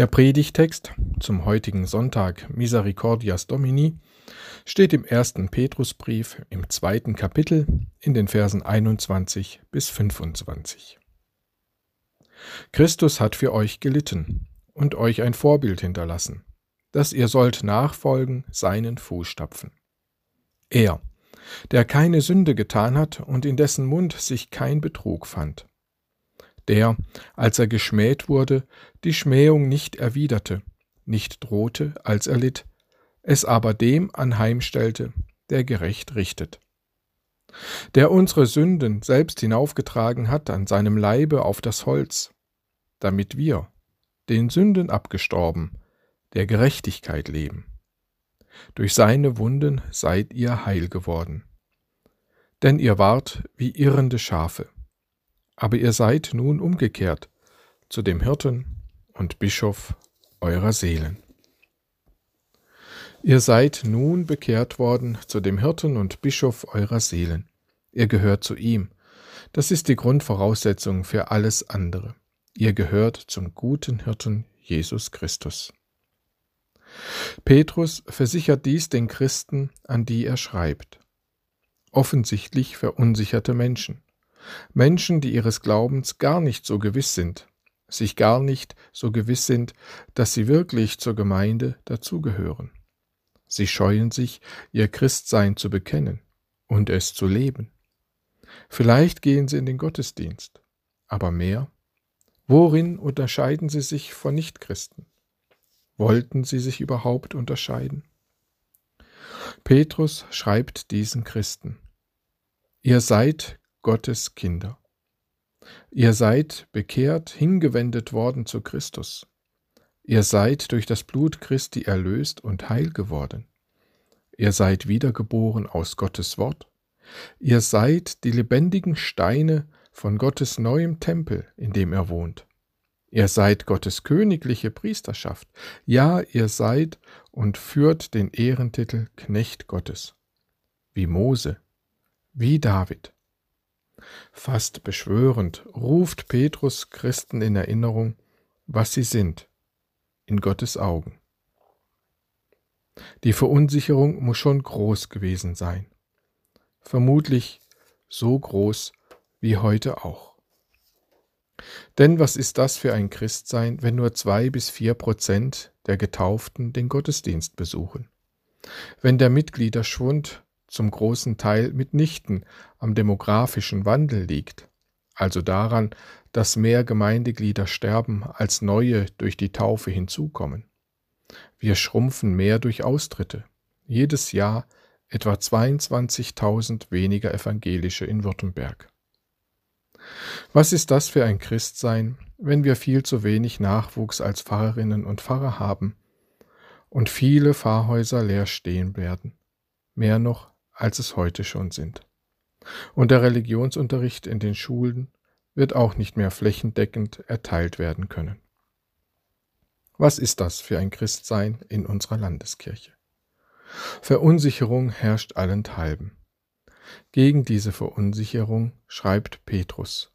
Der Predigtext zum heutigen Sonntag Misericordias Domini steht im ersten Petrusbrief im zweiten Kapitel in den Versen 21 bis 25. Christus hat für euch gelitten und euch ein Vorbild hinterlassen, dass ihr sollt nachfolgen seinen Fußstapfen. Er, der keine Sünde getan hat und in dessen Mund sich kein Betrug fand, der, als er geschmäht wurde, die Schmähung nicht erwiderte, nicht drohte, als er litt, es aber dem anheimstellte, der gerecht richtet. Der unsere Sünden selbst hinaufgetragen hat an seinem Leibe auf das Holz, damit wir, den Sünden abgestorben, der Gerechtigkeit leben. Durch seine Wunden seid ihr heil geworden. Denn ihr wart wie irrende Schafe aber ihr seid nun umgekehrt zu dem Hirten und Bischof eurer Seelen. Ihr seid nun bekehrt worden zu dem Hirten und Bischof eurer Seelen. Ihr gehört zu ihm. Das ist die Grundvoraussetzung für alles andere. Ihr gehört zum guten Hirten Jesus Christus. Petrus versichert dies den Christen, an die er schreibt. Offensichtlich verunsicherte Menschen. Menschen, die ihres Glaubens gar nicht so gewiss sind, sich gar nicht so gewiss sind, dass sie wirklich zur Gemeinde dazugehören. Sie scheuen sich, ihr Christsein zu bekennen und es zu leben. Vielleicht gehen sie in den Gottesdienst, aber mehr? Worin unterscheiden sie sich von Nichtchristen? Wollten sie sich überhaupt unterscheiden? Petrus schreibt diesen Christen, Ihr seid Gottes Kinder. Ihr seid bekehrt, hingewendet worden zu Christus. Ihr seid durch das Blut Christi erlöst und heil geworden. Ihr seid wiedergeboren aus Gottes Wort. Ihr seid die lebendigen Steine von Gottes neuem Tempel, in dem er wohnt. Ihr seid Gottes königliche Priesterschaft. Ja, ihr seid und führt den Ehrentitel Knecht Gottes. Wie Mose, wie David. Fast beschwörend ruft Petrus Christen in Erinnerung, was sie sind, in Gottes Augen. Die Verunsicherung muss schon groß gewesen sein. Vermutlich so groß wie heute auch. Denn was ist das für ein Christsein, wenn nur zwei bis vier Prozent der Getauften den Gottesdienst besuchen? Wenn der Mitgliederschwund zum großen Teil mitnichten am demografischen Wandel liegt, also daran, dass mehr Gemeindeglieder sterben, als neue durch die Taufe hinzukommen. Wir schrumpfen mehr durch Austritte. Jedes Jahr etwa 22.000 weniger Evangelische in Württemberg. Was ist das für ein Christsein, wenn wir viel zu wenig Nachwuchs als Pfarrerinnen und Pfarrer haben und viele Pfarrhäuser leer stehen werden? Mehr noch, als es heute schon sind. Und der Religionsunterricht in den Schulen wird auch nicht mehr flächendeckend erteilt werden können. Was ist das für ein Christsein in unserer Landeskirche? Verunsicherung herrscht allenthalben. Gegen diese Verunsicherung schreibt Petrus.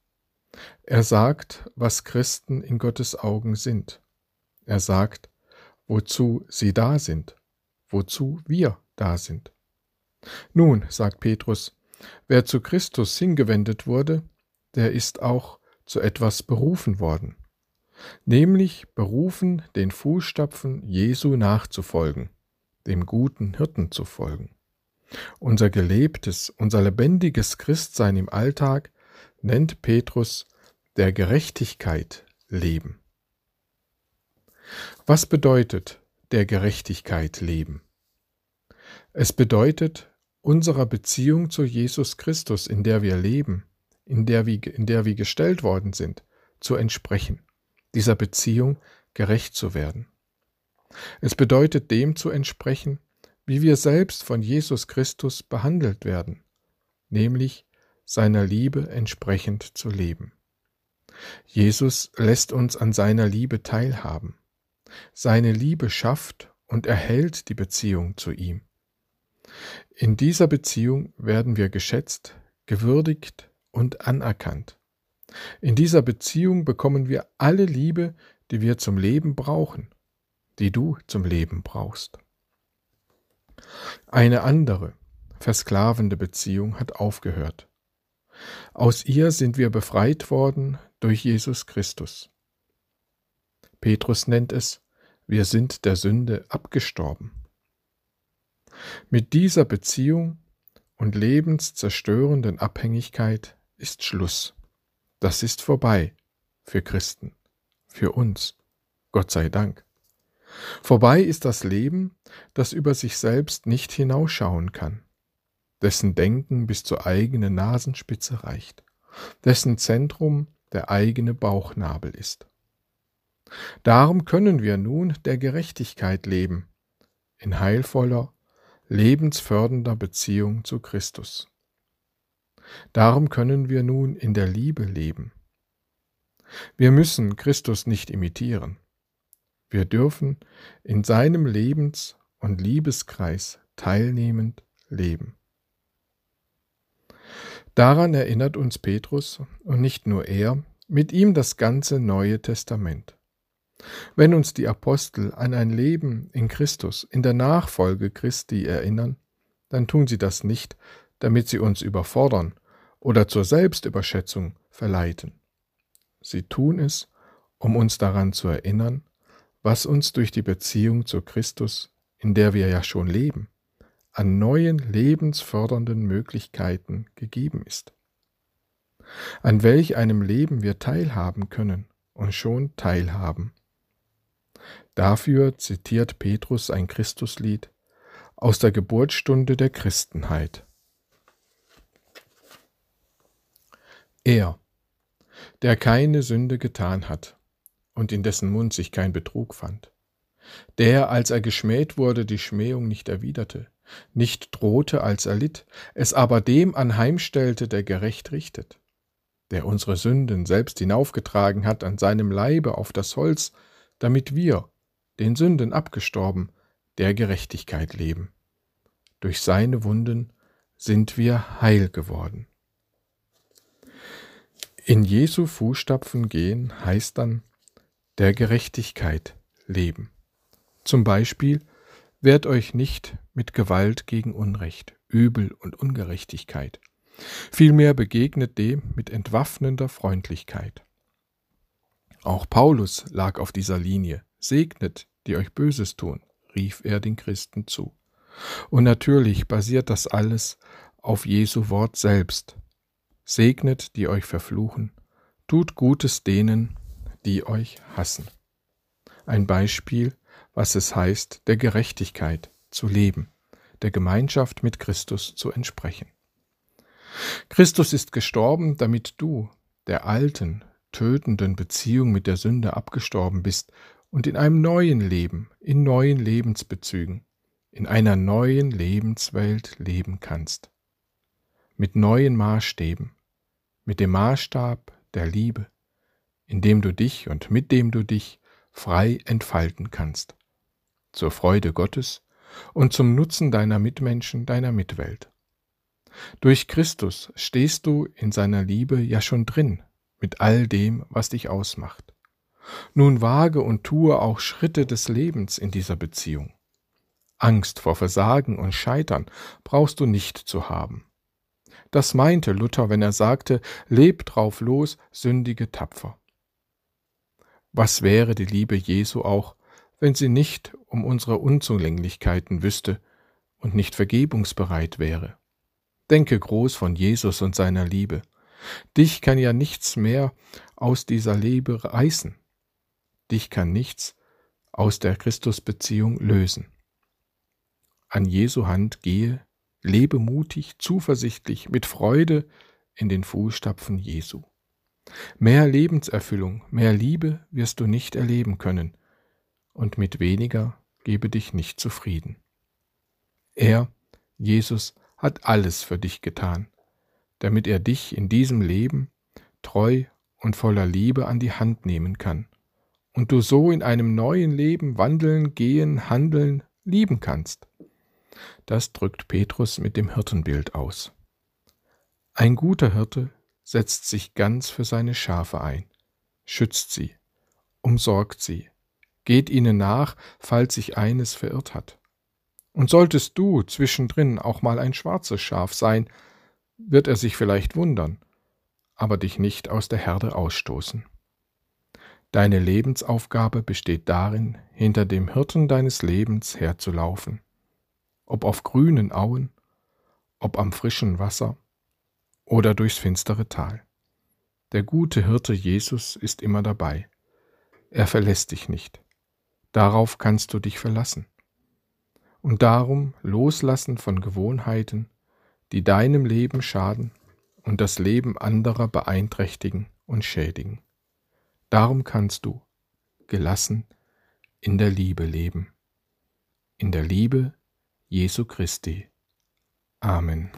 Er sagt, was Christen in Gottes Augen sind. Er sagt, wozu sie da sind, wozu wir da sind. Nun, sagt Petrus, wer zu Christus hingewendet wurde, der ist auch zu etwas berufen worden, nämlich berufen, den Fußstapfen Jesu nachzufolgen, dem guten Hirten zu folgen. Unser gelebtes, unser lebendiges Christsein im Alltag nennt Petrus der Gerechtigkeit leben. Was bedeutet der Gerechtigkeit leben? Es bedeutet unserer Beziehung zu Jesus Christus, in der wir leben, in der wir, in der wir gestellt worden sind, zu entsprechen, dieser Beziehung gerecht zu werden. Es bedeutet dem zu entsprechen, wie wir selbst von Jesus Christus behandelt werden, nämlich seiner Liebe entsprechend zu leben. Jesus lässt uns an seiner Liebe teilhaben. Seine Liebe schafft und erhält die Beziehung zu ihm. In dieser Beziehung werden wir geschätzt, gewürdigt und anerkannt. In dieser Beziehung bekommen wir alle Liebe, die wir zum Leben brauchen, die du zum Leben brauchst. Eine andere, versklavende Beziehung hat aufgehört. Aus ihr sind wir befreit worden durch Jesus Christus. Petrus nennt es, wir sind der Sünde abgestorben. Mit dieser Beziehung und lebenszerstörenden Abhängigkeit ist Schluss. Das ist vorbei für Christen, für uns, Gott sei Dank. Vorbei ist das Leben, das über sich selbst nicht hinausschauen kann, dessen Denken bis zur eigenen Nasenspitze reicht, dessen Zentrum der eigene Bauchnabel ist. Darum können wir nun der Gerechtigkeit leben, in heilvoller, lebensfördernder Beziehung zu Christus. Darum können wir nun in der Liebe leben. Wir müssen Christus nicht imitieren. Wir dürfen in seinem Lebens- und Liebeskreis teilnehmend leben. Daran erinnert uns Petrus und nicht nur er, mit ihm das ganze Neue Testament. Wenn uns die Apostel an ein Leben in Christus, in der Nachfolge Christi erinnern, dann tun sie das nicht, damit sie uns überfordern oder zur Selbstüberschätzung verleiten. Sie tun es, um uns daran zu erinnern, was uns durch die Beziehung zu Christus, in der wir ja schon leben, an neuen lebensfördernden Möglichkeiten gegeben ist. An welch einem Leben wir teilhaben können und schon teilhaben. Dafür zitiert Petrus ein Christuslied aus der Geburtsstunde der Christenheit. Er, der keine Sünde getan hat und in dessen Mund sich kein Betrug fand, der, als er geschmäht wurde, die Schmähung nicht erwiderte, nicht drohte, als er litt, es aber dem anheimstellte, der gerecht richtet, der unsere Sünden selbst hinaufgetragen hat an seinem Leibe auf das Holz, damit wir, den Sünden abgestorben, der Gerechtigkeit leben. Durch seine Wunden sind wir heil geworden. In Jesu Fußstapfen gehen heißt dann der Gerechtigkeit leben. Zum Beispiel wehrt euch nicht mit Gewalt gegen Unrecht, Übel und Ungerechtigkeit. Vielmehr begegnet dem mit entwaffnender Freundlichkeit. Auch Paulus lag auf dieser Linie. Segnet, die euch Böses tun, rief er den Christen zu. Und natürlich basiert das alles auf Jesu Wort selbst. Segnet, die euch verfluchen, tut Gutes denen, die euch hassen. Ein Beispiel, was es heißt, der Gerechtigkeit zu leben, der Gemeinschaft mit Christus zu entsprechen. Christus ist gestorben, damit du, der alten, tötenden Beziehung mit der Sünde abgestorben bist und in einem neuen Leben, in neuen Lebensbezügen, in einer neuen Lebenswelt leben kannst. Mit neuen Maßstäben, mit dem Maßstab der Liebe, in dem du dich und mit dem du dich frei entfalten kannst, zur Freude Gottes und zum Nutzen deiner Mitmenschen, deiner Mitwelt. Durch Christus stehst du in seiner Liebe ja schon drin, mit all dem, was dich ausmacht. Nun wage und tue auch Schritte des Lebens in dieser Beziehung. Angst vor Versagen und Scheitern brauchst du nicht zu haben. Das meinte Luther, wenn er sagte, leb drauf los, sündige tapfer. Was wäre die Liebe Jesu auch, wenn sie nicht um unsere Unzulänglichkeiten wüsste und nicht vergebungsbereit wäre? Denke groß von Jesus und seiner Liebe. Dich kann ja nichts mehr aus dieser Liebe reißen. Dich kann nichts aus der Christusbeziehung lösen. An Jesu Hand gehe, lebe mutig, zuversichtlich, mit Freude in den Fußstapfen Jesu. Mehr Lebenserfüllung, mehr Liebe wirst du nicht erleben können, und mit weniger gebe dich nicht zufrieden. Er, Jesus, hat alles für dich getan, damit er dich in diesem Leben treu und voller Liebe an die Hand nehmen kann und du so in einem neuen Leben wandeln, gehen, handeln, lieben kannst. Das drückt Petrus mit dem Hirtenbild aus. Ein guter Hirte setzt sich ganz für seine Schafe ein, schützt sie umsorgt sie, geht ihnen nach, falls sich eines verirrt hat. Und solltest du zwischendrin auch mal ein schwarzes Schaf sein, wird er sich vielleicht wundern, aber dich nicht aus der Herde ausstoßen. Deine Lebensaufgabe besteht darin, hinter dem Hirten deines Lebens herzulaufen, ob auf grünen Auen, ob am frischen Wasser oder durchs finstere Tal. Der gute Hirte Jesus ist immer dabei. Er verlässt dich nicht. Darauf kannst du dich verlassen. Und darum loslassen von Gewohnheiten, die deinem Leben schaden und das Leben anderer beeinträchtigen und schädigen. Darum kannst du gelassen in der Liebe leben. In der Liebe Jesu Christi. Amen.